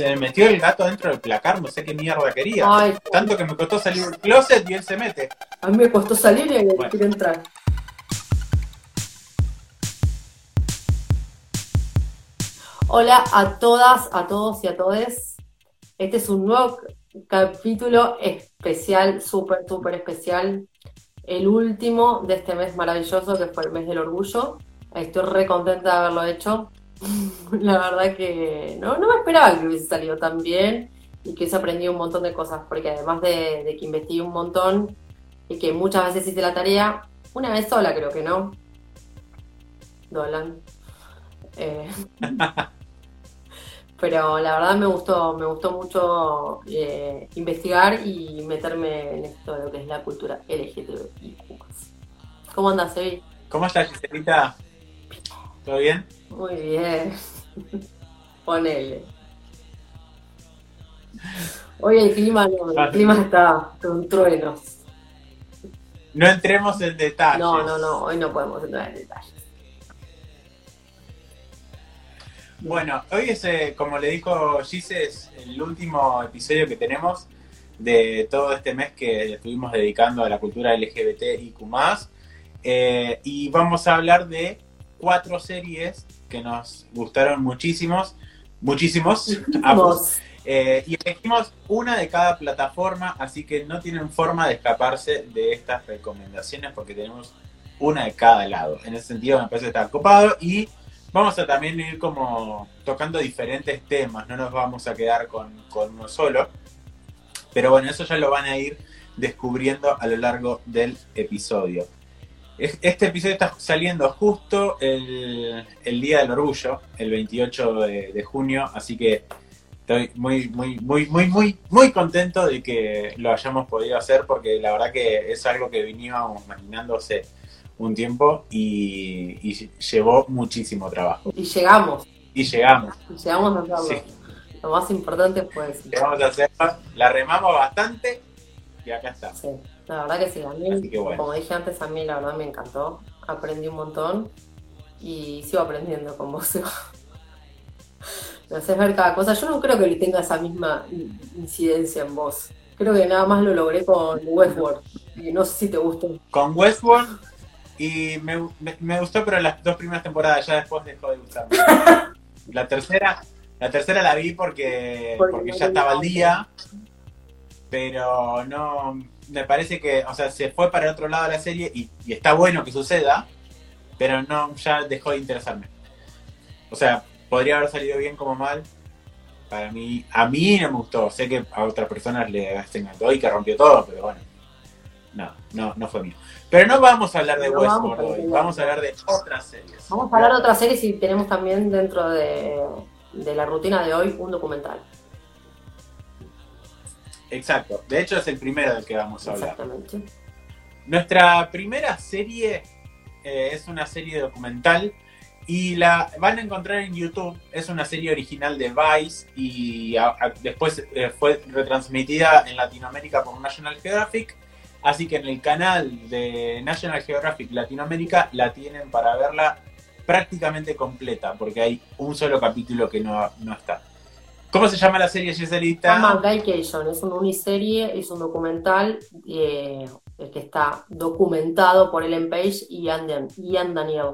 se me metió el gato dentro del placar, no sé qué mierda quería. Ay, Tanto que me costó salir del closet y él se mete. a mí me costó salir y Bueno. quiero entrar. Hola a todas, a todos y a todes. Este es un nuevo capítulo especial, súper, súper especial. El último de este mes maravilloso que fue el mes del orgullo. Estoy re contenta de haberlo hecho. La verdad que no, no me esperaba que hubiese salido tan bien y que hubiese aprendido un montón de cosas, porque además de, que investigué un montón y que muchas veces hice la tarea, una vez sola creo que no. Dolan. Eh, pero la verdad me gustó, me gustó mucho eh, investigar y meterme en esto de lo que es la cultura LGTBI. ¿Cómo andas, Evi? ¿Cómo estás, Giselita? ¿Todo bien? Muy bien. Ponele. Hoy el clima no, el clima está con truenos. No entremos en detalles. No, no, no, hoy no podemos entrar en detalles. Bueno, hoy es, eh, como le dijo Gise, es el último episodio que tenemos de todo este mes que estuvimos dedicando a la cultura LGBT y Q+. Eh, y vamos a hablar de cuatro series que nos gustaron muchísimos, muchísimos, ambos. Vos. Eh, y elegimos una de cada plataforma, así que no tienen forma de escaparse de estas recomendaciones porque tenemos una de cada lado. En ese sentido me parece estar copado y vamos a también ir como tocando diferentes temas, no nos vamos a quedar con, con uno solo. Pero bueno, eso ya lo van a ir descubriendo a lo largo del episodio. Es- Este episodio está saliendo justo el, el Día del Orgullo, el 28 de, de junio, así que estoy muy, muy, muy, muy, muy, muy contento de que lo hayamos podido hacer porque la verdad que es algo que veníamos imaginando hace un tiempo y, y llevó muchísimo trabajo. Y llegamos, Y llegamos, y llegamos a hacerlo. Sí. Lo más importante fue eso. llegamos a hacerlo, la remamos bastante y acá está. Sí, la verdad que sí, a mí, Así que bueno. como dije antes, a mí la verdad me encantó. Aprendí un montón y sigo aprendiendo con vos. Me haces ver cada cosa. Yo no creo que tenga esa misma in- incidencia en vos. Creo que nada más lo logré con Westworld. Y no sé si te gustó. Con Westworld y me, me- me gustó, pero las dos primeras temporadas ya después dejó de gustarme. La tercera, la tercera la vi porque, Porque porque ya estaba al día, pero no, me parece que, o sea, se fue para otro lado la serie y, y está bueno que suceda, pero no, ya dejó de interesarme. O sea, podría haber salido bien como mal. Para mí, a mí no me gustó. Sé que a otras personas les encantó y que rompió todo, pero bueno. No, no, no fue mío. Pero no vamos a hablar de No vamos Westworld a hoy, de vamos a hablar de otras series. Vamos a hablar de otras series y tenemos también dentro de, de la rutina de hoy un documental. Exacto. De hecho, es el primero del que vamos a hablar. Exactamente. Nuestra primera serie eh, es una serie documental y la van a encontrar en YouTube. Es una serie original de Vice y a- a- después eh, fue retransmitida en Latinoamérica por National Geographic. Así que en el canal de National Geographic Latinoamérica la tienen para verla prácticamente completa, porque hay un solo capítulo que no, no está. ¿Cómo se llama la serie, Se llama? Guycation, es una uniserie, es un documental eh, que está documentado por Ellen Page y Ian, Dan- Ian Daniel.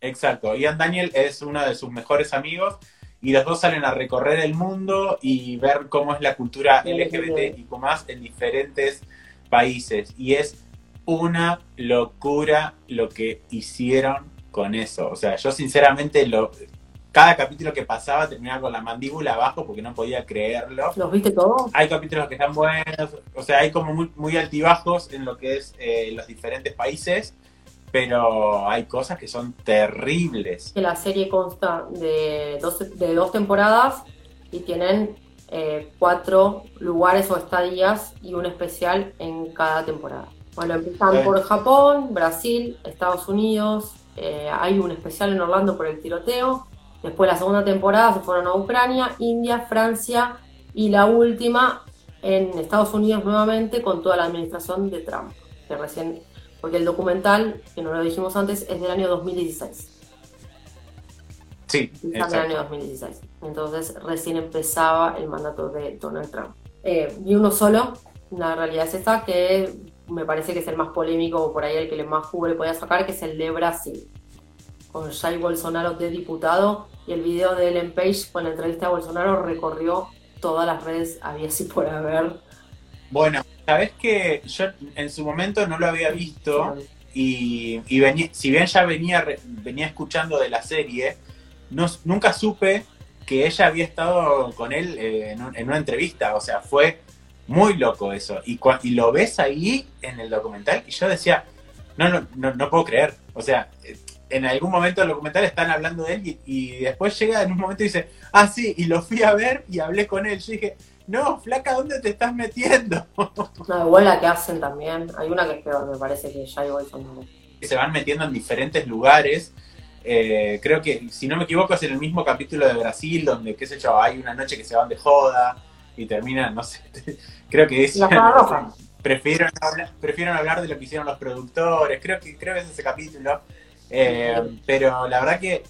Exacto. Ian Daniel es uno de sus mejores amigos y los dos salen a recorrer el mundo y ver cómo es la cultura LGBT y más en diferentes países. Y es una locura lo que hicieron con eso. O sea, yo sinceramente lo cada capítulo que pasaba terminaba con la mandíbula abajo porque no podía creerlo. ¿Los viste todos? Hay capítulos que están buenos, o sea, hay como muy, muy altibajos en lo que es eh, los diferentes países, pero hay cosas que son terribles. La serie consta de dos, de dos temporadas y tienen eh, cuatro lugares o estadías y un especial en cada temporada. Bueno, empiezan por Japón, Brasil, Estados Unidos, eh, hay un especial en Orlando por el tiroteo. Después la segunda temporada se fueron a Ucrania, India, Francia y la última en Estados Unidos nuevamente con toda la administración de Trump, que recién, porque el documental, que no lo dijimos antes, es del año 2016. Sí, en el año 2016. Entonces recién empezaba el mandato de Donald Trump. Eh, y uno solo, la realidad es esta, que me parece que es el más polémico, o por ahí el que le más jugo le podía sacar, que es el de Brasil. Con Jair Bolsonaro de diputado y el video de Ellen Page con la entrevista a Bolsonaro recorrió todas las redes, había así por haber. Bueno, sabes que yo en su momento no lo había visto y, si bien ya venía, venía escuchando de la serie, no, nunca supe que ella había estado con él eh, en, una entrevista, o sea, fue muy loco eso. Y, y lo ves ahí en el documental y yo decía, no, no, no, no puedo creer, o sea, en algún momento del documental están hablando de él y, después llega en un momento y dice, ah, sí, y lo fui a ver y hablé con él. Yo dije, no, flaca, ¿dónde te estás metiendo? Igual la que hacen también. Hay una que es peor, me parece que ya igual son... Se van metiendo en diferentes lugares. Eh, creo que, si no me equivoco, es en el mismo capítulo de Brasil, donde, qué sé yo, hay una noche que se van de joda y terminan, no sé, creo que es... Prefieren hablar, prefieren hablar de lo que hicieron los productores, creo que, creo que es ese capítulo. Eh, pero la verdad que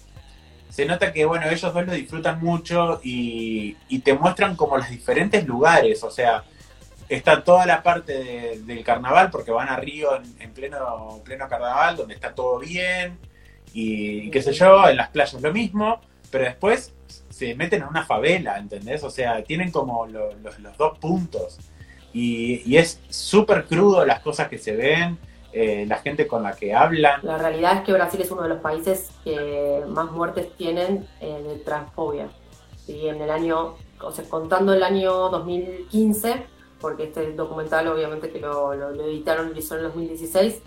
se nota que, bueno, ellos dos lo disfrutan mucho y, te muestran como los diferentes lugares, o sea, está toda la parte del carnaval, porque van a Río en, pleno, pleno carnaval, donde está todo bien, y, qué sé yo, en las playas lo mismo, pero después se meten en una favela, ¿entendés? O sea, tienen como los, dos puntos, y, y es súper crudo las cosas que se ven, eh, la gente con la que hablan. La realidad es que Brasil es uno de los países que más muertes tienen eh, de transfobia. ¿sí? En el año, o sea, contando el año 2015, porque este documental obviamente que lo, editaron y hizo en el 2016,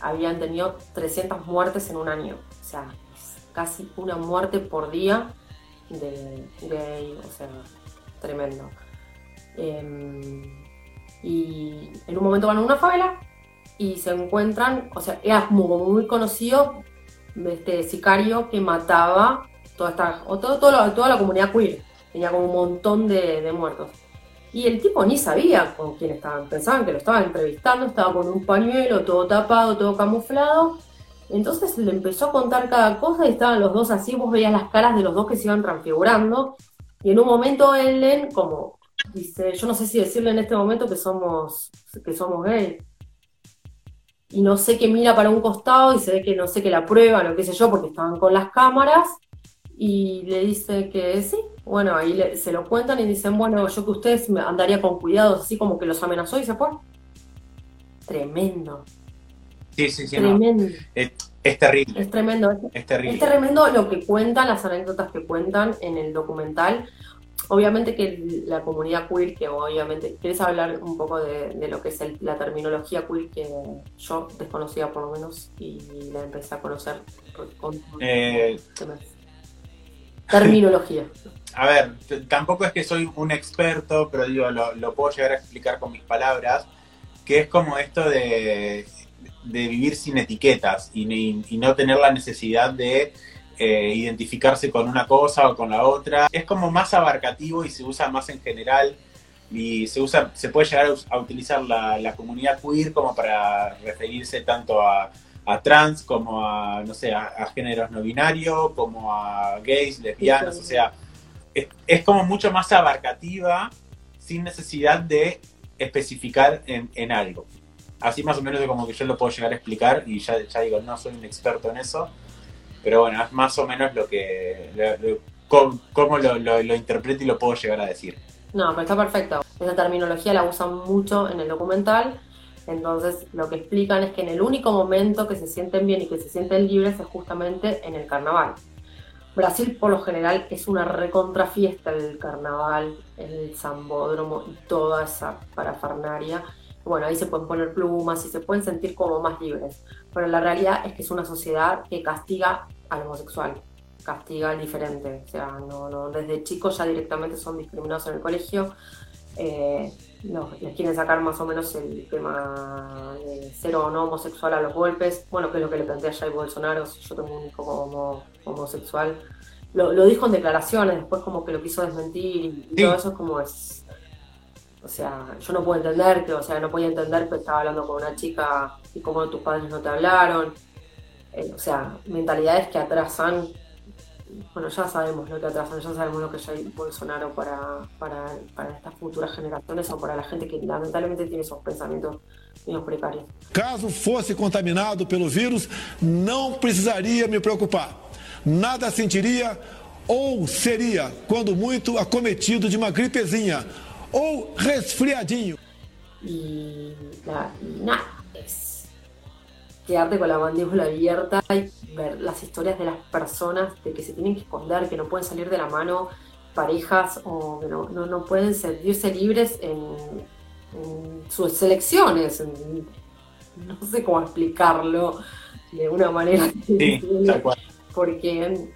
habían tenido 300 muertes en un año. O sea, casi una muerte por día de, de o sea, tremendo. Em, y en un momento van a una favela y se encuentran, o sea, era muy conocido este sicario que mataba toda esta, o todo, toda la comunidad queer, tenía como un montón de, muertos. Y el tipo ni sabía con quién estaban, pensaban que lo estaban entrevistando, estaba con un pañuelo, todo tapado, todo camuflado. Entonces le empezó a contar cada cosa y estaban los dos así, vos veías las caras de los dos que se iban transfigurando. Y en un momento Ellen, como dice, yo no sé si decirle en este momento que somos, que somos gay y no sé qué mira para un costado y se ve que no sé qué la prueba, o qué sé yo, porque estaban con las cámaras y le dice que sí. Bueno, ahí se lo cuentan y dicen, bueno, yo que ustedes andaría con cuidado, así como que los amenazó y se fue. Tremendo. Sí, sí, sí. Tremendo. Es, terrible. Es tremendo. Es terrible. Es tremendo lo que cuentan, las anécdotas que cuentan en el documental obviamente que la comunidad queer, que obviamente, ¿quieres hablar un poco de, lo que es la terminología queer que yo desconocía por lo menos y la empecé a conocer con, eh, terminología? A ver, tampoco es que soy un experto, pero digo, lo, puedo llegar a explicar con mis palabras, que es como esto de, vivir sin etiquetas y no tener la necesidad de eh, identificarse con una cosa o con la otra. Es como más abarcativo y se usa más en general y se usa, se puede llegar a, utilizar la, comunidad queer como para referirse tanto a, trans como a, no sé, a, géneros no binarios, como a gays, lesbianas, o sea, es, como mucho más abarcativa sin necesidad de especificar en, algo. Así más o menos de como que yo lo puedo llegar a explicar y ya, ya digo, no soy un experto en eso, pero bueno, es más o menos lo que. cómo, lo, interpreto y lo puedo llegar a decir. No, pero está perfecto. Esa terminología la usan mucho en el documental. Entonces, lo que explican es que en el único momento que se sienten bien y que se sienten libres es justamente en el carnaval. Brasil, por lo general, es una recontrafiesta el carnaval, el zambódromo y toda esa parafernaria. Bueno, ahí se pueden poner plumas y se pueden sentir como más libres pero la realidad es que es una sociedad que castiga al homosexual, castiga al diferente, o sea, no, no, desde chicos ya directamente son discriminados en el colegio, eh, no, les quieren sacar más o menos el tema de ser o no homosexual a los golpes, bueno, que es lo que le plantea Jair Bolsonaro, si yo tengo un hijo como homosexual, lo, lo, dijo en declaraciones, después como que lo quiso desmentir y todo eso es como es o sea, yo no puedo entender que, o sea, no podía entender que estaba hablando con una chica y cómo tus padres no te hablaron. Eh, o sea, mentalidades que atrasan bueno, ya sabemos lo que atrasan, ya sabemos lo que ya Bolsonaro para, para, para estas futuras generaciones o para la gente que lamentablemente tiene esos pensamientos. Caso fosse contaminado pelo vírus, não precisaria me preocupar. Nada sentiria ou seria, quando muito, acometido de uma gripezinha ou resfriadinho. Y, nada, es quedarte con la mandíbula abierta y ver las historias de las personas de que se tienen que esconder, que no pueden salir de la mano parejas o que no, no, no pueden sentirse libres en, en sus elecciones. en- no sé cómo explicarlo de una manera Sí, tal cual. porque,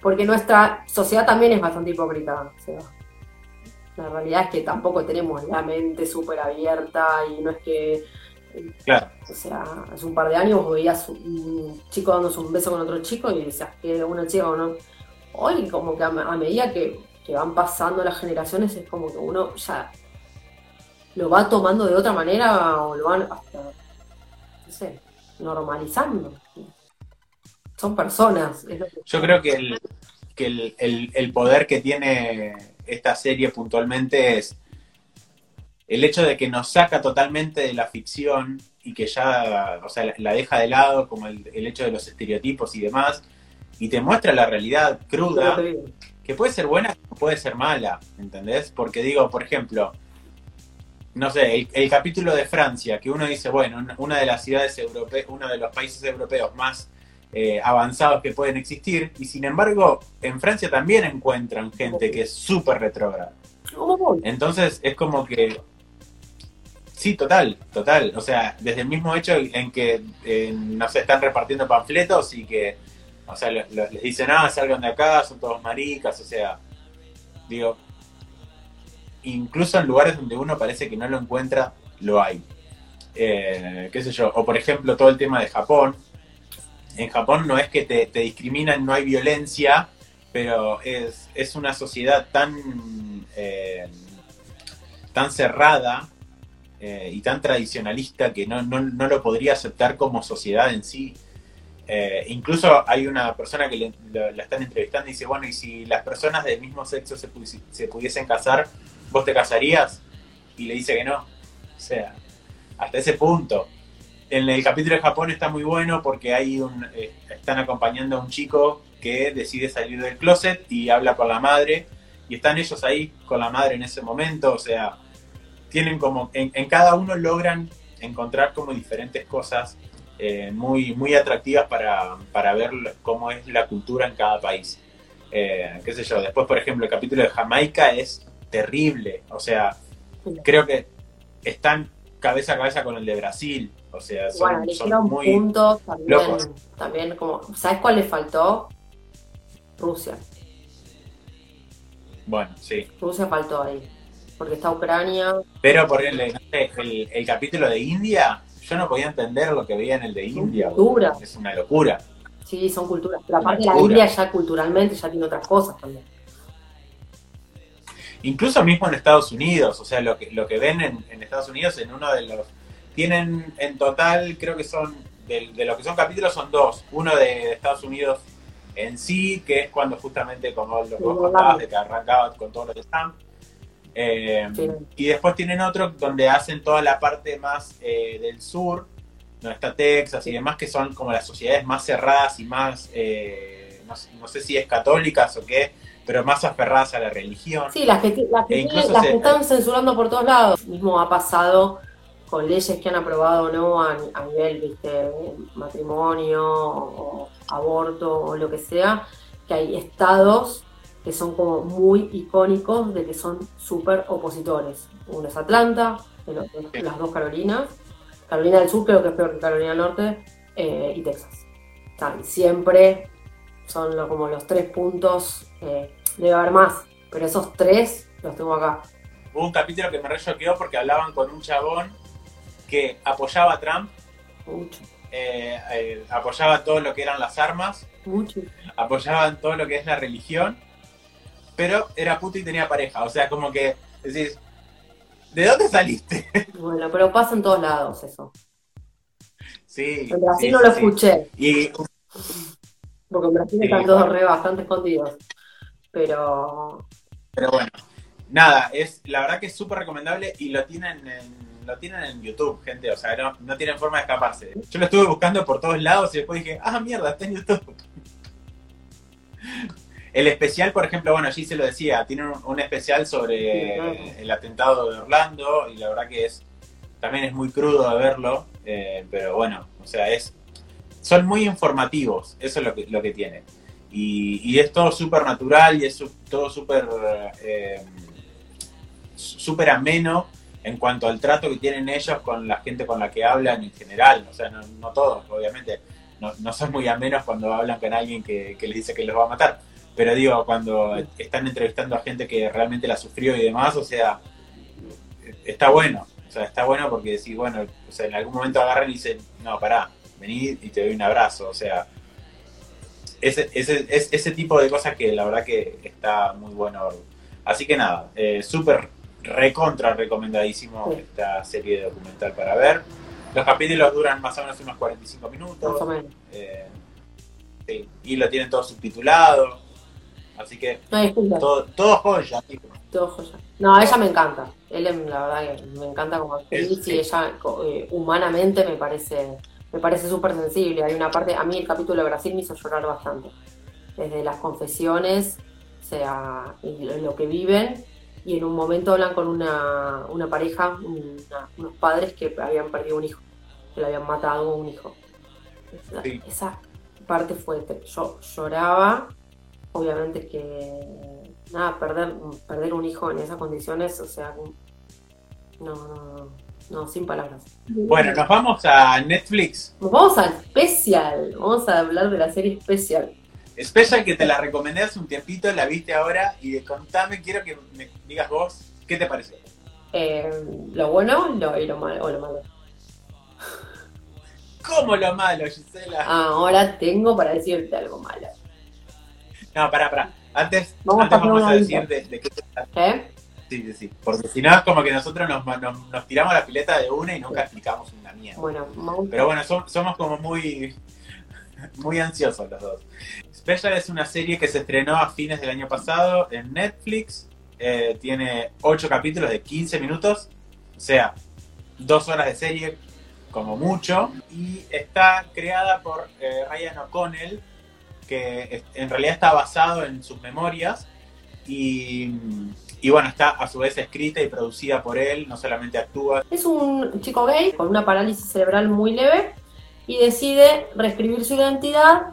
porque nuestra sociedad también es bastante hipócrita. o sea, la realidad es que tampoco tenemos la mente súper abierta y no es que, Claro. o sea, hace un par de años veías un chico dándose un beso con otro chico y decías que una chica o no. Hoy como que a, a medida que, que van pasando las generaciones es como que uno ya lo va tomando de otra manera o lo van hasta, no sé, normalizando. Son personas. es lo que- Yo creo que el, que el, el- el poder que tiene esta serie puntualmente es el hecho de que nos saca totalmente de la ficción y que ya, o sea, la, deja de lado, como el, el hecho de los estereotipos y demás, y te muestra la realidad cruda, que puede ser buena o puede ser mala, ¿entendés? Porque digo, por ejemplo, no sé, el, el capítulo de Francia, que uno dice, bueno, una de las ciudades europeas, uno de los países europeos más eh, avanzados que pueden existir, y sin embargo, en Francia también encuentran gente que es súper retrógrada. Entonces es como que. Sí, total, total. O sea, desde el mismo hecho en que, eh, no sé, están repartiendo panfletos y que, o sea, lo- lo- les dicen, ah, salgan de acá, son todos maricas, o sea, digo, incluso en lugares donde uno parece que no lo encuentra, lo hay. Eh, qué sé yo, o por ejemplo todo el tema de Japón. En Japón no es que te, te discriminan, no hay violencia, pero es, es una sociedad tan, eh, tan cerrada eh, y tan tradicionalista que no, no, no lo podría aceptar como sociedad en sí. Eh, incluso hay una persona que le- la están entrevistando y dice, bueno, y si las personas del mismo sexo se, se pudiesen casar, ¿vos te casarías? Y le dice que no. O sea, hasta ese punto. En el capítulo de Japón está muy bueno porque hay un, eh, están acompañando a un chico que decide salir del closet y habla con la madre y están ellos ahí con la madre en ese momento, o sea, tienen como, en, en cada uno logran encontrar como diferentes cosas eh, muy, muy atractivas para, para ver cómo es la cultura en cada país. Eh, qué sé yo, después por ejemplo el capítulo de Jamaica es terrible, o sea, creo que están cabeza a cabeza con el de Brasil, o sea, son, Bueno, son muy... puntos también, locos. también como, ¿sabes cuál le faltó? Rusia. Bueno, sí. Rusia faltó ahí. Porque está Ucrania. Pero por el, el, el capítulo de India, yo no podía entender lo que veía en el de India. Cultura. Es una locura. Sí, son culturas. Pero aparte la. India ya culturalmente ya tiene otras cosas también. Incluso mismo en Estados Unidos, o sea, lo que, lo que ven en, en Estados Unidos en uno de los... Tienen en total, creo que son, de, de lo que son capítulos son dos. Uno de Estados Unidos en sí, que es cuando justamente, como lo que vos contabas, de que arrancaba con todo lo de Trump. Eh, Sí. Y después tienen otro donde hacen toda la parte más eh, del sur, donde está Texas y demás, que son como las sociedades más cerradas y más, eh, no, sé- no sé si es católicas o qué, pero más aferradas a la religión. Sí, las que, las que, E las se- que están censurando por todos lados. Mismo ha pasado con leyes que han aprobado o no a, a nivel, viste, matrimonio o aborto o lo que sea, que hay estados que son como muy icónicos de que son súper opositores. Uno es Atlanta, el otro las dos Carolinas, Carolina del Sur creo que es peor que Carolina del Norte, eh, y Texas. Siempre, son lo- como los tres puntos, eh, debe haber más, pero esos tres los tengo acá. Hubo un capítulo que me re porque hablaban con un chabón que apoyaba a Trump, eh, eh, apoyaba todo lo que eran las armas, apoyaban todo lo que es la religión, pero era puto y tenía pareja. O sea, como que decís, ¿de dónde saliste? Bueno, pero pasa en todos lados eso. sí. En Brasil sí, no lo sí. escuché. Y Porque en Brasil Sí, están todos bueno. re bastante escondidos. Pero Pero bueno, nada, es la verdad que es súper recomendable y lo tienen en, lo tienen en YouTube, gente. O sea, no, no tienen forma de escaparse. Yo lo estuve buscando por todos lados y después dije, ah, mierda, está en YouTube. El especial, por ejemplo, bueno, allí se lo decía, tiene un, un especial sobre el atentado de Orlando y la verdad que es también es muy crudo de verlo, eh, pero bueno, o sea, es son muy informativos, eso es lo que, lo que tiene. Y, y es todo súper natural y es todo súper eh, súper ameno en cuanto al trato que tienen ellos con la gente con la que hablan en general. O sea, no, todos, obviamente. No, son muy amenos cuando hablan con alguien que, les dice que los va a matar. Pero digo, cuando están entrevistando a gente que realmente la sufrió y demás, o sea, está bueno. O sea, está bueno porque decís, bueno, o sea, en algún momento agarran y dicen, no, pará, vení y te doy un abrazo. O sea, ese, ese, es- ese tipo de cosas que la verdad que está muy bueno. Así que nada, eh, súper recontra recomendadísimo esta serie de documental para ver. Los capítulos duran más o menos unos 45 minutos. más o menos. eh, sí, y lo tienen todo subtitulado. Así que No todo, todo joya. tipo. Todo joya. No, ella me encanta. Él, la verdad, que me encanta como actriz Sí. y ella eh, humanamente me parece me parece súper sensible. Hay una parte, a mí el capítulo de Brasil me hizo llorar bastante. Desde las confesiones, o sea, y lo que viven. Y en un momento hablan con una, una pareja, una- unos padres que habían perdido un hijo, que le habían matado a un hijo. Esa, Sí. esa parte fuerte. Yo lloraba, obviamente que nada, perder, perder un hijo en esas condiciones, o sea, no, no, no, no, sin palabras. Bueno, nos vamos a Netflix. Nos vamos al especial, vamos a hablar de la serie especial. Special que te la recomendé hace un tiempito, la viste ahora y contame, quiero que me digas vos, ¿qué te pareció? Eh, lo bueno lo, y lo malo, o lo malo. ¿Cómo lo malo, Gisela? Ahora tengo para decirte algo malo. No, pará, pará. Antes Vamos antes a vamos a decir de, de qué. ¿Eh? Sí, sí, sí. Porque si no es como que nosotros nos, nos, nos tiramos la pileta de una y nunca explicamos una mierda. Bueno, vamos- Pero bueno, som- somos como muy, muy ansiosos los dos. Special es una serie que se estrenó a fines del año pasado en Netflix. Eh, tiene 8 capítulos de 15 minutos. O sea, dos horas de serie como mucho. Y está creada por eh, Ryan O'Connell, que en realidad está basado en sus memorias. Y, y bueno, está a su vez escrita y producida por él. No solamente actúa, Es un chico gay con una parálisis cerebral muy leve y decide reescribir su identidad.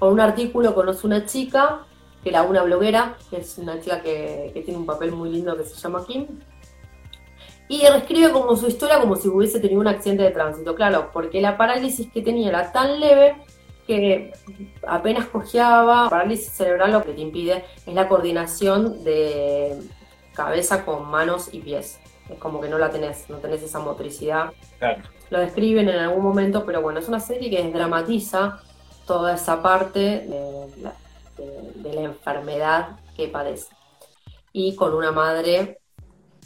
Con un artículo conoce una chica, que era una bloguera, que es una chica que, que tiene un papel muy lindo que se llama Kim. Y reescribe como su historia como si hubiese tenido un accidente de tránsito, claro, porque la parálisis que tenía era tan leve que apenas cojeaba. Parálisis cerebral lo que te impide es la coordinación de cabeza con manos y pies. Es como que no la tenés, no tenés esa motricidad. claro. Lo describen en algún momento, pero bueno, es una serie que dramatiza toda esa parte de la, de- de la enfermedad que padece. Y con una madre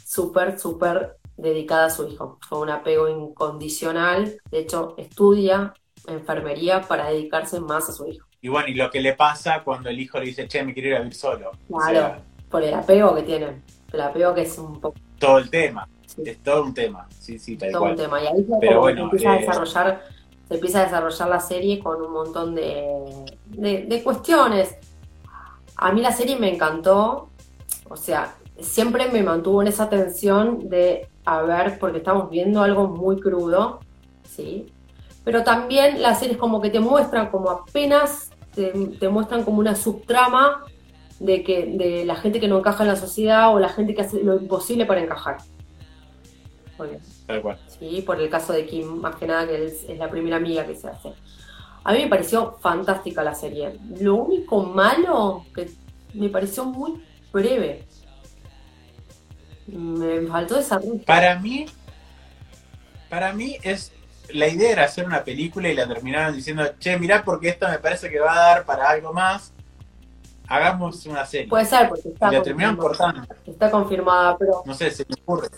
súper, súper dedicada a su hijo, con un apego incondicional. De hecho, estudia enfermería para dedicarse más a su hijo. Y bueno, y lo que le pasa cuando el hijo le dice, che, me quiero ir a vivir solo. O Claro. sea, Por el apego que tienen. El apego que es un poco todo el tema. sí, Es todo un tema. Sí, sí, tal todo un cual. tema. Y ahí Pero como bueno, empieza a eh, desarrollar, se empieza a desarrollar la serie con un montón de, cuestiones. A mí la serie me encantó, o sea, siempre me mantuvo en esa tensión de, a ver, porque estamos viendo algo muy crudo, ¿sí? Pero también la serie es como que te muestran como apenas, te, muestran como una subtrama de que de la gente que no encaja en la sociedad o la gente que hace lo imposible para encajar. Porque Tal cual. ¿sí? por el caso de Kim, más que nada, que es, es la primera amiga que se hace. A mí me pareció fantástica la serie. Lo único malo que me pareció muy breve. Me faltó desarrollo. Para mí, para mí es. La idea era hacer una película y la terminaron diciendo, che, mirá, porque esto me parece que va a dar para algo más. Hagamos una serie. Puede ser, porque y está, la terminaron confirmada, cortando. está confirmada, pero No sé, se me ocurre.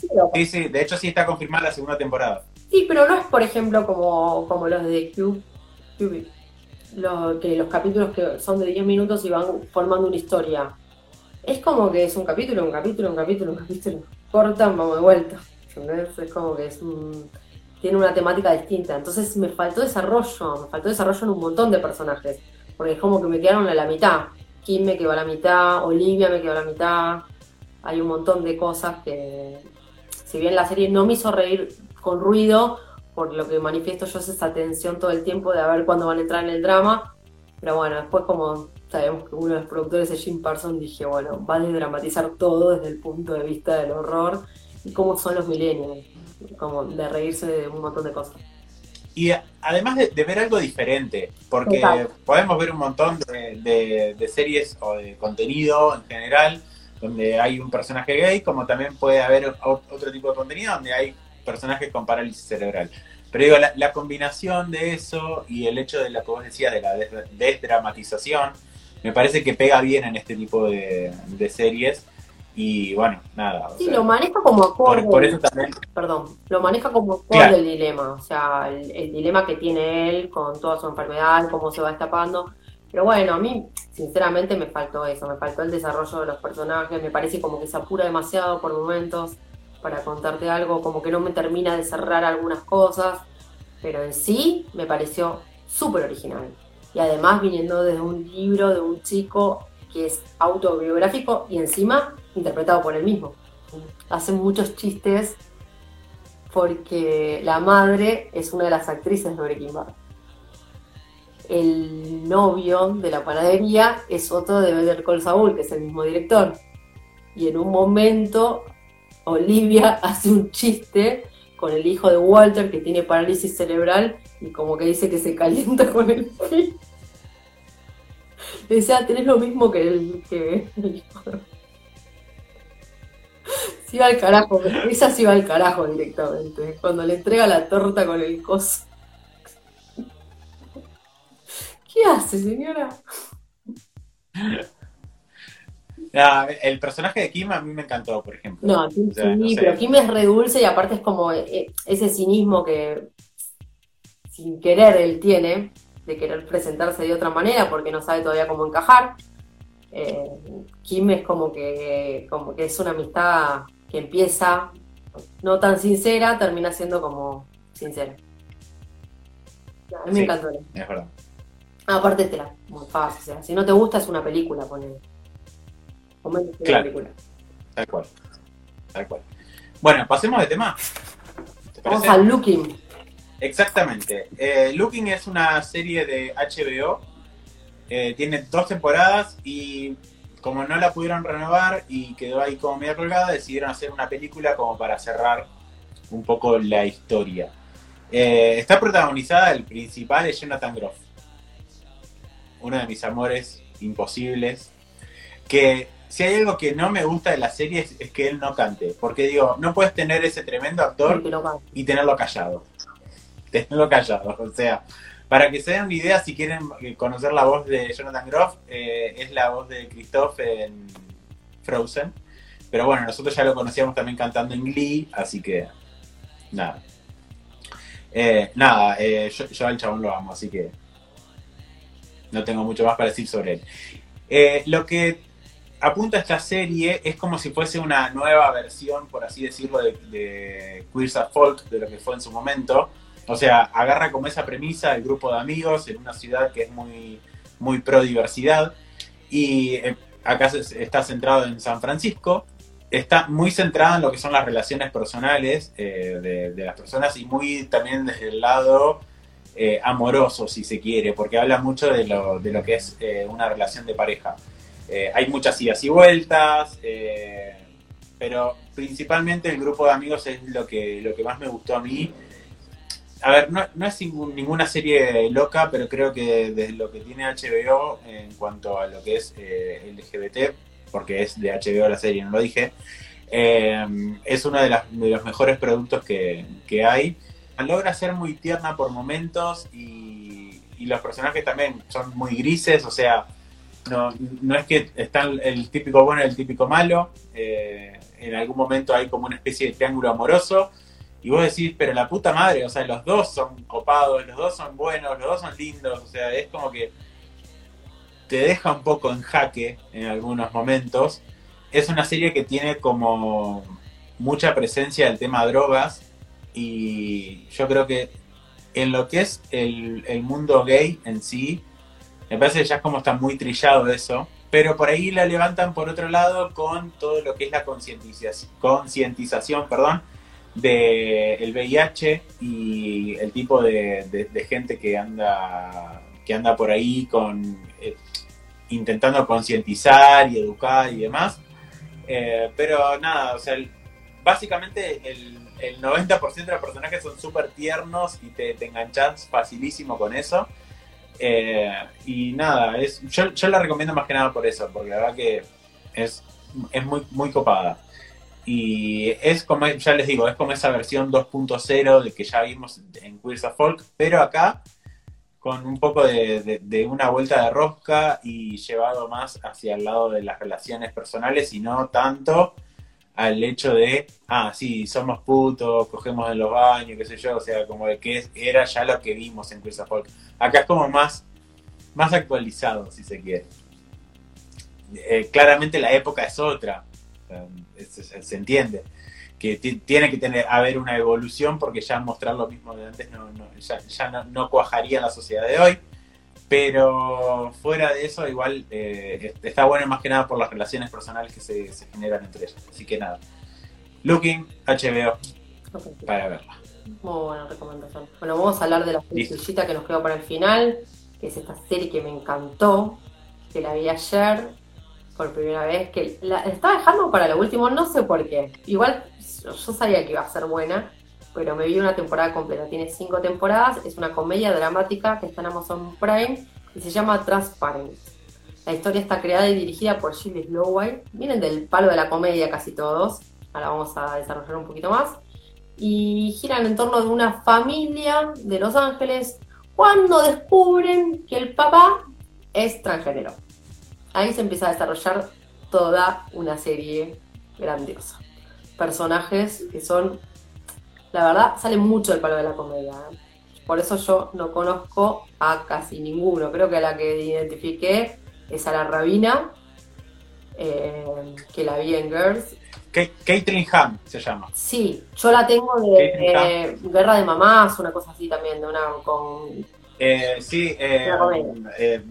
Sí, Sí, de hecho sí está confirmada la segunda temporada. sí, pero no es, por ejemplo, como, como los de Cube. Cube. lo, que los capítulos que son de 10 minutos y van formando una historia. Es como que es un capítulo, un capítulo, un capítulo, un capítulo. Cortan, vamos de vuelta. ¿Entendés? Es como que es tiene una temática distinta. Entonces me faltó desarrollo, me faltó desarrollo en un montón de personajes. Porque es como que me quedaron a la mitad. Kim me quedó a la mitad, Olivia me quedó a la mitad. Hay un montón de cosas que, si bien la serie no me hizo reír con ruido, por lo que manifiesto yo es esa tensión todo el tiempo de a ver cuándo van a entrar en el drama. Pero bueno, después como sabemos que uno de los productores es Jim Parsons, dije, bueno, va a desdramatizar todo desde el punto de vista del horror y cómo son los millennials, como de reírse de un montón de cosas. Y además de, ver algo diferente, porque podemos ver un montón de, de, series o de contenido en general donde hay un personaje gay, como también puede haber otro tipo de contenido donde hay personajes con parálisis cerebral. Pero digo, la, combinación de eso y el hecho de lo que vos decías de la desdramatización, me parece que pega bien en este tipo de, series. Y bueno, nada. Sí, lo maneja como acorde. Por, eso también. Perdón, lo maneja como acorde el dilema. O sea, el, el, dilema que tiene él con toda su enfermedad, cómo se va escapando. Pero bueno, a mí, sinceramente, me faltó eso. Me faltó el desarrollo de los personajes. Me parece como que se apura demasiado por momentos para contarte algo, como que no me termina de cerrar algunas cosas, pero en sí me pareció súper original. Y además viniendo desde un libro de un chico que es autobiográfico y encima interpretado por él mismo. Hacen muchos chistes porque la madre es una de las actrices de Breaking Bad. El novio de la panadería es otro de Better Call Saul, que es el mismo director. Y en un momento Olivia hace un chiste con el hijo de Walter que tiene parálisis cerebral y como que dice que se calienta con el fin. Le dice, tenés lo mismo que el, que. Se iba al carajo, esa sí va al carajo directamente. Cuando le entrega la torta con el coso. ¿Qué hace, señora? el personaje de Kim a mí me encantó, por ejemplo. No, sí, pero Kim es re dulce y aparte es como eh, ese cinismo que sin querer él tiene, de querer presentarse de otra manera porque no sabe todavía cómo encajar. Eh, Kim es como que, como que es una amistad que empieza no tan sincera, termina siendo como sincera. A mí me encantó. Es verdad. Aparte, te la, muy fácil. si no te gusta, es una película, poner claro. Tal cual. Tal cual. Bueno, pasemos de tema. Vamos a Looking. Exactamente. Eh, Looking es una serie de HBO. Eh, tiene dos temporadas y como no la pudieron renovar y quedó ahí como media colgada, decidieron hacer una película como para cerrar un poco la historia. Eh, está protagonizada, el principal es Jonathan Groff, uno de mis amores imposibles, que si hay algo que no me gusta de la serie es, que él no cante. Porque digo, no puedes tener ese tremendo actor y tenerlo callado. Tenerlo callado. O sea, para que se den una idea, si quieren conocer la voz de Jonathan Groff, eh, es la voz de Christoph en Frozen. Pero bueno, nosotros ya lo conocíamos también cantando en Glee, así que nada. Eh, nada, eh, yo, al chabón lo amo, así que no tengo mucho más para decir sobre él. lo que apunta esta serie es como si fuese una nueva versión, por así decirlo, de, de Queers of Folk, de lo que fue en su momento. O sea, agarra como esa premisa el grupo de amigos en una ciudad que es muy, muy pro diversidad. Y eh, acá está centrado en San Francisco. Está muy centrado en lo que son las relaciones personales eh, de, las personas y muy también desde el lado eh, amoroso, si se quiere, porque habla mucho de lo, de lo que es una relación de pareja. Eh, hay muchas idas y vueltas, eh, pero principalmente el grupo de amigos es lo que, lo que más me gustó a mí. A ver, no, es ninguna serie loca, pero creo que desde lo que tiene HBO en cuanto a lo que es eh, LGBT, porque es de HBO la serie, no lo dije, es uno de, los mejores productos que, hay. Logra ser muy tierna por momentos y, los personajes también son muy grises, o sea, no, no es que está el típico bueno y el típico malo. Eh, en algún momento hay como una especie de triángulo amoroso. y vos decís, pero la puta madre, o sea, los dos son copados, los dos son buenos, los dos son lindos, o sea, es como que te deja un poco en jaque en algunos momentos. Es una serie que tiene como mucha presencia del tema drogas y yo creo que en lo que es el, el mundo gay en sí, me parece que ya es como está muy trillado eso, pero por ahí la levantan por otro lado con todo lo que es la concientización, perdón, del VIH y el tipo de, gente que anda que anda por ahí con eh, intentando concientizar y educar y demás. Eh, pero nada, o sea, básicamente el, 90% de los personajes son súper tiernos y te, te enganchas facilísimo con eso. Eh, y nada, es, yo, yo, la recomiendo más que nada por eso, porque la verdad que es, es muy, muy copada. Y es como, ya les digo, es como esa versión 2.0 de que ya vimos en Queers of Folk, pero acá con un poco de, una vuelta de rosca y llevado más hacia el lado de las relaciones personales y no tanto al hecho de, ah, sí, somos putos, cogemos en los baños, qué sé yo, o sea, como de que era ya lo que vimos en Queers Folk. Acá es como más, más actualizado, si se quiere. Eh, claramente la época es otra, se, entiende que tiene que tener haber una evolución porque ya mostrar lo mismo de antes no, ya, no, cuajaría la sociedad de hoy. Pero fuera de eso, igual eh, está bueno más que nada por las relaciones personales que se, generan entre ellos. Así que nada. Looking HBO para verla. Muy buena recomendación. Bueno, vamos a hablar de la serie que nos quedó para el final, que es esta serie que me encantó, que la vi ayer por primera vez, que la estaba dejando para lo último, no sé por qué. Igual yo sabía que iba a ser buena, pero me vi una temporada completa. Tiene cinco temporadas, es una comedia dramática que está en Amazon Prime y se llama Transparent. La historia está creada y dirigida por Shirley Slowway. Vienen del palo de la comedia casi todos. Ahora vamos a desarrollar un poquito más. Y giran en torno de una familia de Los Ángeles cuando descubren que el papá es transgénero ahí se empieza a desarrollar toda una serie grandiosa. Personajes que son, la verdad, salen mucho del palo de la comedia. ¿eh? Por eso yo no conozco a casi ninguno. Creo que a la que identifiqué es a la Rabina, eh, que la vi en Girls. Caitlin Ham se llama. Sí, yo la tengo de Guerra de Mamás, una cosa así también, de una con. Eh, sí,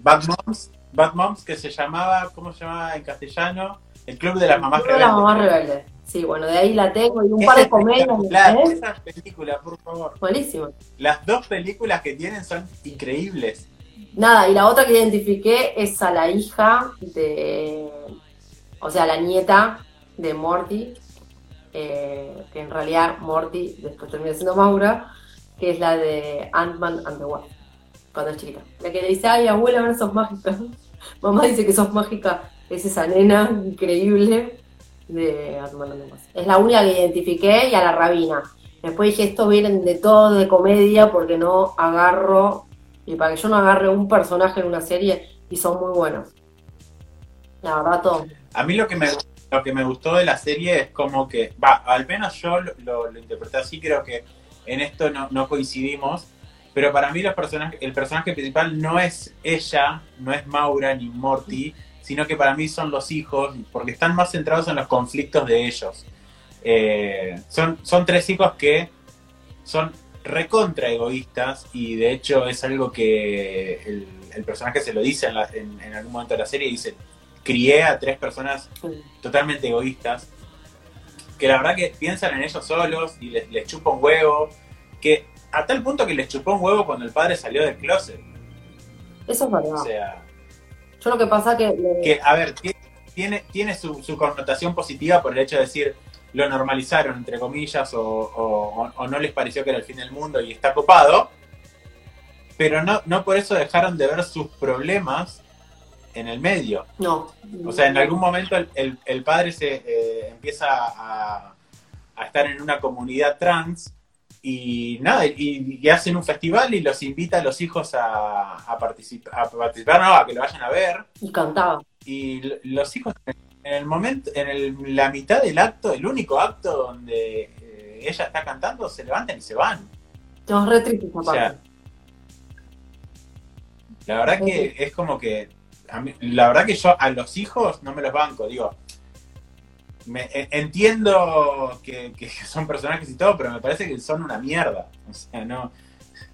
Bad Moms Bad Moms que se llamaba, ¿cómo se llamaba en castellano? El Club de las Mamás Rebeldes. las Mamás Rebeldes. Sí, bueno, de ahí la tengo y un par de comedias. Esa película, por favor. Buenísimo. Las dos películas que tienen son increíbles. Nada, y la otra que identifiqué es a la hija de. O sea, la nieta de Morty, eh, que en realidad Morty después termina siendo Maura, que es la de Ant-Man and the Wasp cuando es chiquita. La que le dice, ay, abuela, ahora sos mágica. Mamá dice que sos mágica. Es esa nena increíble de Es la única que identifiqué y a la rabina. Después dije, estos vienen de todo de comedia porque no agarro, y para que yo no agarre un personaje en una serie, y son muy buenos. La verdad, todo. A mí lo que me, lo que me gustó de la serie es como que, va, al menos yo lo, interpreté así, creo que en esto no, no coincidimos, pero para mí los personajes, el personaje principal no es ella, no es Maura ni Morty, sino que para mí son los hijos, porque están más centrados en los conflictos de ellos. Eh, son, son tres hijos que son recontra egoístas y de hecho es algo que el, personaje se lo dice en, algún momento de la serie, dice, crié a tres personas totalmente egoístas, que la verdad que piensan en ellos solos y les, les chupa un huevo, que a tal punto que les chupó un huevo cuando el padre salió del closet. Eso es verdad. O sea. Yo lo que pasa que. Que, a ver, tiene, tiene su, connotación positiva por el hecho de decir lo normalizaron, entre comillas, o, no les pareció que era el fin del mundo y está copado. Pero no, no por eso dejaron de ver sus problemas en el medio. No. O sea, en algún momento el, padre se eh, empieza a, a, estar en una comunidad trans y nada, y, hacen un festival y los invita a los hijos a, a, participar, a participar, no, a que lo vayan a ver. Y cantaba. Y los hijos, en el momento, en la mitad del acto, el único acto donde eh, ella está cantando, se levantan y se van. No, es re triste esa O sea, parte. la verdad que es como que. a mí- la verdad que yo a los hijos no me los banco, digo. Me, e- entiendo que, que son personajes y todo, pero me parece que son una mierda. O sea, no.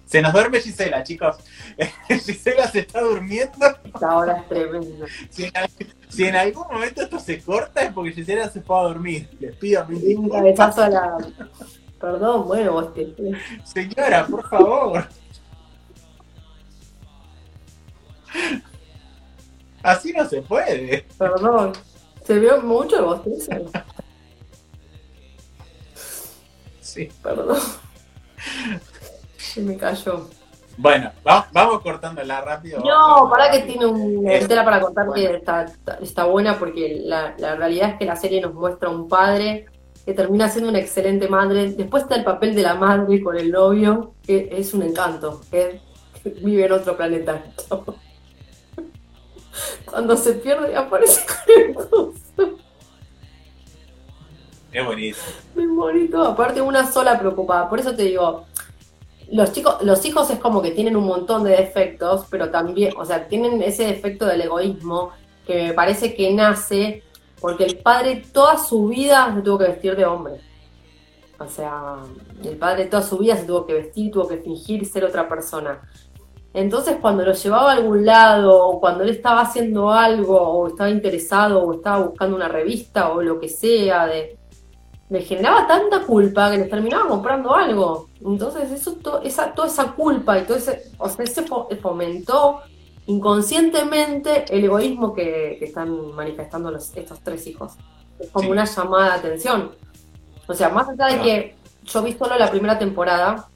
Se nos duerme Gisela, chicos. Gisela se está durmiendo. Esta hora es tremenda. Si en, al- si en algún momento esto se corta es porque Gisela se fue a dormir. Les pido mil Un disculpas. cabezazo a la. Perdón, bueno, vos te. Señora, por favor. Así no se puede. Perdón. Se vio mucho el bostezo. Sí. Perdón. Se me cayó. Bueno, va- vamos cortándola rápido. No, para que tiene un Es- tela para contar bueno. que está, está, está buena porque la, la realidad es que la serie nos muestra un padre que termina siendo una excelente madre. Después está el papel de la madre con el novio, que es un encanto, que vive en otro planeta. Cuando se pierde aparece con el coso. Es bonito. Muy bonito. Aparte, una sola preocupada. Por eso te digo, los chicos, los hijos es como que tienen un montón de defectos, pero también, o sea, tienen ese defecto del egoísmo que me parece que nace porque el padre toda su vida se tuvo que vestir de hombre. O sea, el padre toda su vida se tuvo que vestir, tuvo que fingir ser otra persona. Entonces, cuando lo llevaba a algún lado, o cuando él estaba haciendo algo, o estaba interesado, o estaba buscando una revista, o lo que sea, de, me generaba tanta culpa que les terminaba comprando algo. Entonces, eso, to- esa, toda esa culpa y todo ese, o sea, fo- fomentó inconscientemente el egoísmo que, que están manifestando los, estos tres hijos. Es como Sí. una llamada de atención. O sea, más allá de que yo vi solo la primera temporada,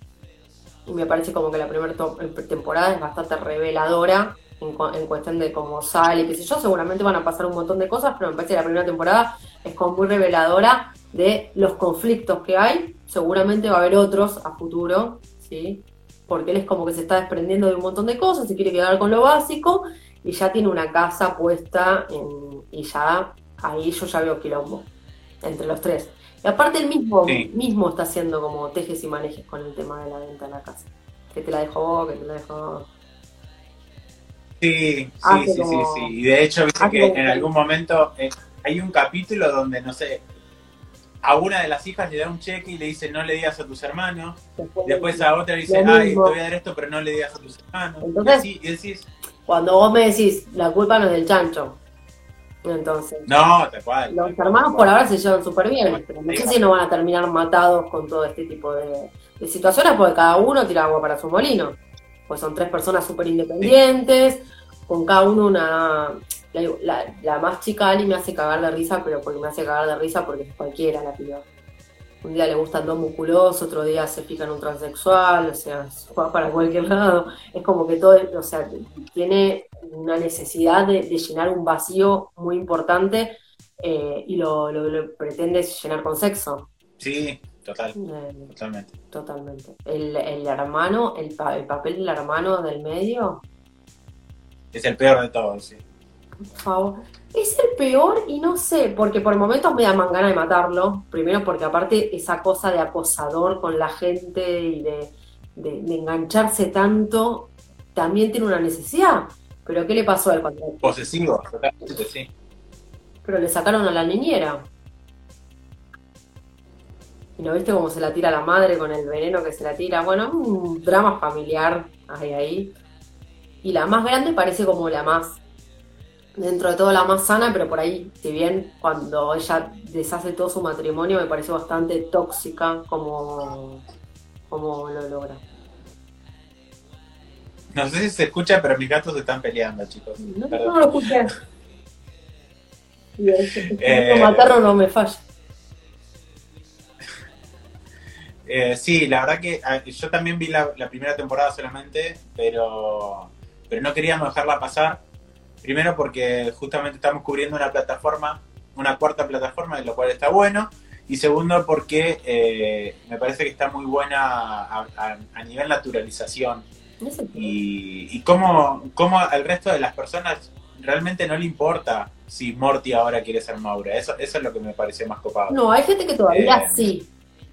y me parece como que la primera to- temporada es bastante reveladora en, cu- en cuestión de cómo sale, qué sé yo, seguramente van a pasar un montón de cosas, pero me parece que la primera temporada es como muy reveladora de los conflictos que hay, seguramente va a haber otros a futuro, ¿sí? Porque él es como que se está desprendiendo de un montón de cosas, se quiere quedar con lo básico y ya tiene una casa puesta en- y ya ahí yo ya veo quilombo entre los tres. Y aparte él mismo, Sí. mismo está haciendo como tejes y manejes con el tema de la venta de la casa. Que te la dejo vos, que te la dejo. Sí, sí, sí, sí, sí. Y de hecho, viste que en algún momento eh, hay un capítulo donde, no sé, a una de las hijas le da un cheque y le dice no le digas a tus hermanos. Después a otra le dice, ay, te voy a dar esto, pero no le digas a tus hermanos. Entonces- y así, y decís, Cuando vos me decís, la culpa no es del chancho. Entonces, no, tal cual. los cual, hermanos por ahora se llevan súper bien, pero no sé si no van a terminar matados con todo este tipo de, de situaciones, porque cada uno tira agua para su molino. Pues son tres personas súper independientes, con cada uno una... La, la- la más chica Ali me hace cagar de risa, pero porque me hace cagar de risa porque es cualquiera la piba. Un día le gustan dos musculosos, otro día se fija en un transexual, o sea, para cualquier lado. Es como que todo, o sea, tiene una necesidad de, de llenar un vacío muy importante eh, y lo, lo- lo pretende llenar con sexo. Sí, total, Eh, totalmente. totalmente. El, el hermano, el, pa- el papel del hermano del medio, Es el peor de todos, sí. por favor. Es el peor y no sé, porque por momentos me da más ganas de matarlo. Primero porque aparte esa cosa de acosador con la gente y de, de- de engancharse tanto, también tiene una necesidad. Pero ¿qué le pasó a él cuando Posesivo, totalmente, sí. Pero le sacaron a la niñera. ¿Y no viste cómo se la tira la madre con el veneno que se la tira? Bueno, un drama familiar hay ahí. Y la más grande parece como la más, dentro de todo la más sana, pero por ahí, si bien cuando ella deshace todo su matrimonio, me pareció bastante tóxica como, como lo logra. No sé si se escucha, pero mis gatos se están peleando, chicos. No, Perdón. no lo escuché. Eh, lo mataron no me falla. Eh, sí, la verdad que ah, yo también vi la, la primera temporada solamente, pero, pero no queríamos dejarla pasar. Primero porque justamente estamos cubriendo una plataforma, una cuarta plataforma, de lo cual está bueno. Y segundo porque eh, me parece que está muy buena a, a- a nivel naturalización. Y, y cómo, cómo al resto de las personas realmente no le importa si Morty ahora quiere ser Maura. Eso, eso es lo que me pareció más copado. No, hay gente que todavía Eh. sí.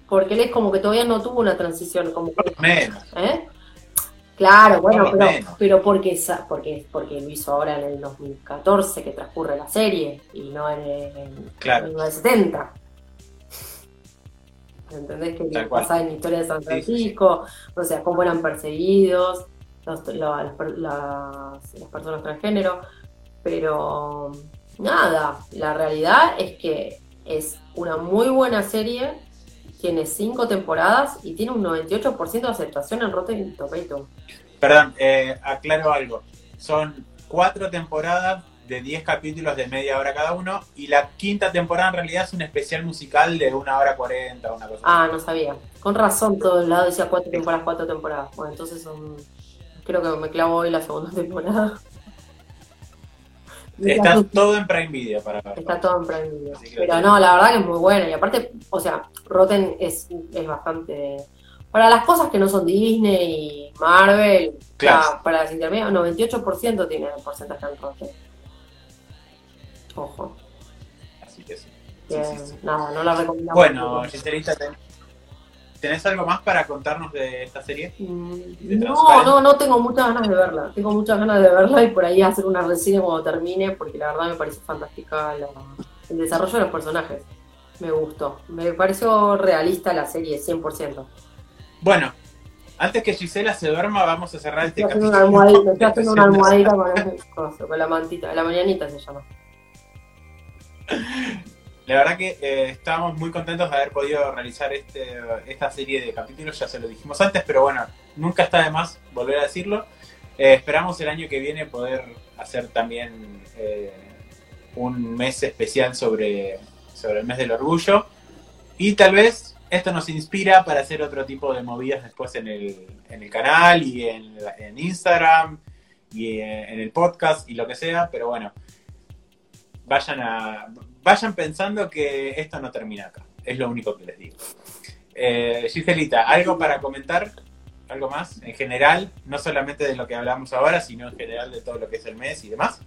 porque él es como que todavía no tuvo una transición. Como que, Menos. ¿eh? Claro, bueno, Por pero, menos. pero porque, porque, porque lo hizo ahora en el 2014 que transcurre la serie y no en, en, Claro. en 1970. ¿Entendés? Que pasa en la historia de San Sí, sí, sí. Francisco, o sea, cómo eran perseguidos los- la- las, las- las personas transgénero. Pero nada, la realidad es que es una muy buena serie, tiene cinco temporadas y tiene un 98% de aceptación en Rotten Tomatoes. Perdón, eh, aclaro algo. Son cuatro temporadas de 10 capítulos de media hora cada uno y la quinta temporada en realidad es un especial musical de una hora cuarenta, una cosa Ah, no sabía. Con razón, todo el lado decía cuatro temporadas, cuatro temporadas. Bueno, entonces son. Creo que me clavo hoy la segunda temporada. Está todo en Prime Video para ver. Está todo en Prime Video. Pero no, la verdad que es muy buena. Y aparte, o sea, Rotten es, es bastante. Para las cosas que no son Disney y Marvel, Claro. para las intermedias, 98% tiene el porcentaje en Rotten. Ojo. Así que sí. Sí, que, sí, sí. Nada, no la recomendamos. Bueno, Giselita, ten- ¿tenés algo más para contarnos de esta serie? Mm, de No, no, no tengo muchas ganas de verla. Tengo muchas ganas de verla y por ahí hacer una reseña cuando termine, porque la verdad me parece fantástica la- el desarrollo de los personajes. Me gustó. Me pareció realista la serie, 100%. Bueno, antes que Gisela se duerma, vamos a cerrar este Estoy haciendo una capítulo. almohadita, estoy haciendo una almohadita con, el con la mantita, la mañanita se llama. La verdad que eh, estábamos muy contentos de haber podido realizar este, esta serie de capítulos, ya se lo dijimos antes, pero bueno, nunca está de más volver a decirlo. Eh, esperamos el año que viene poder hacer también eh, un mes especial sobre, sobre el mes del orgullo y tal vez esto nos inspira para hacer otro tipo de movidas después en el, en el canal y en, en Instagram y en, en el podcast y lo que sea, pero bueno, vayan a vayan pensando que esto no termina acá. Es lo único que les digo. Eh, Giselita, ¿algo para comentar? ¿Algo más? En general, no solamente de lo que hablamos ahora, sino en general de todo lo que es el mes y demás.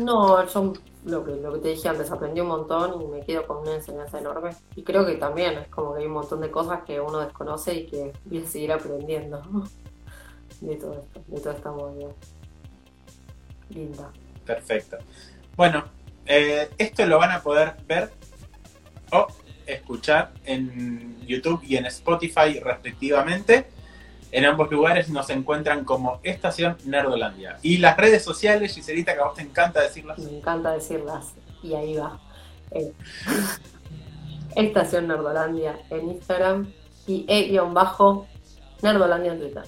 No, yo lo que, lo que te dije antes, aprendí un montón y me quedo con una enseñanza enorme. Y creo que también es como que hay un montón de cosas que uno desconoce y que voy a seguir aprendiendo de todo esto, de toda esta movida. Linda. Perfecto. Bueno, eh, esto lo van a poder ver o escuchar en YouTube y en Spotify respectivamente. En ambos lugares nos encuentran como Estación Nerdolandia. Y las redes sociales, Giselita, que a vos te encanta decirlas. Me encanta decirlas. Y ahí va. Eh, Estación Nerdolandia en Instagram y e-nerdolandia en Twitter.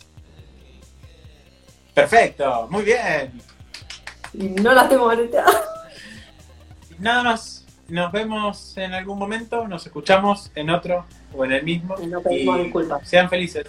Perfecto, muy bien. Y no las tengo maneteadas. Nada más. Nos vemos en algún momento, nos escuchamos en otro o en el mismo. No pedimos disculpas. Sean felices.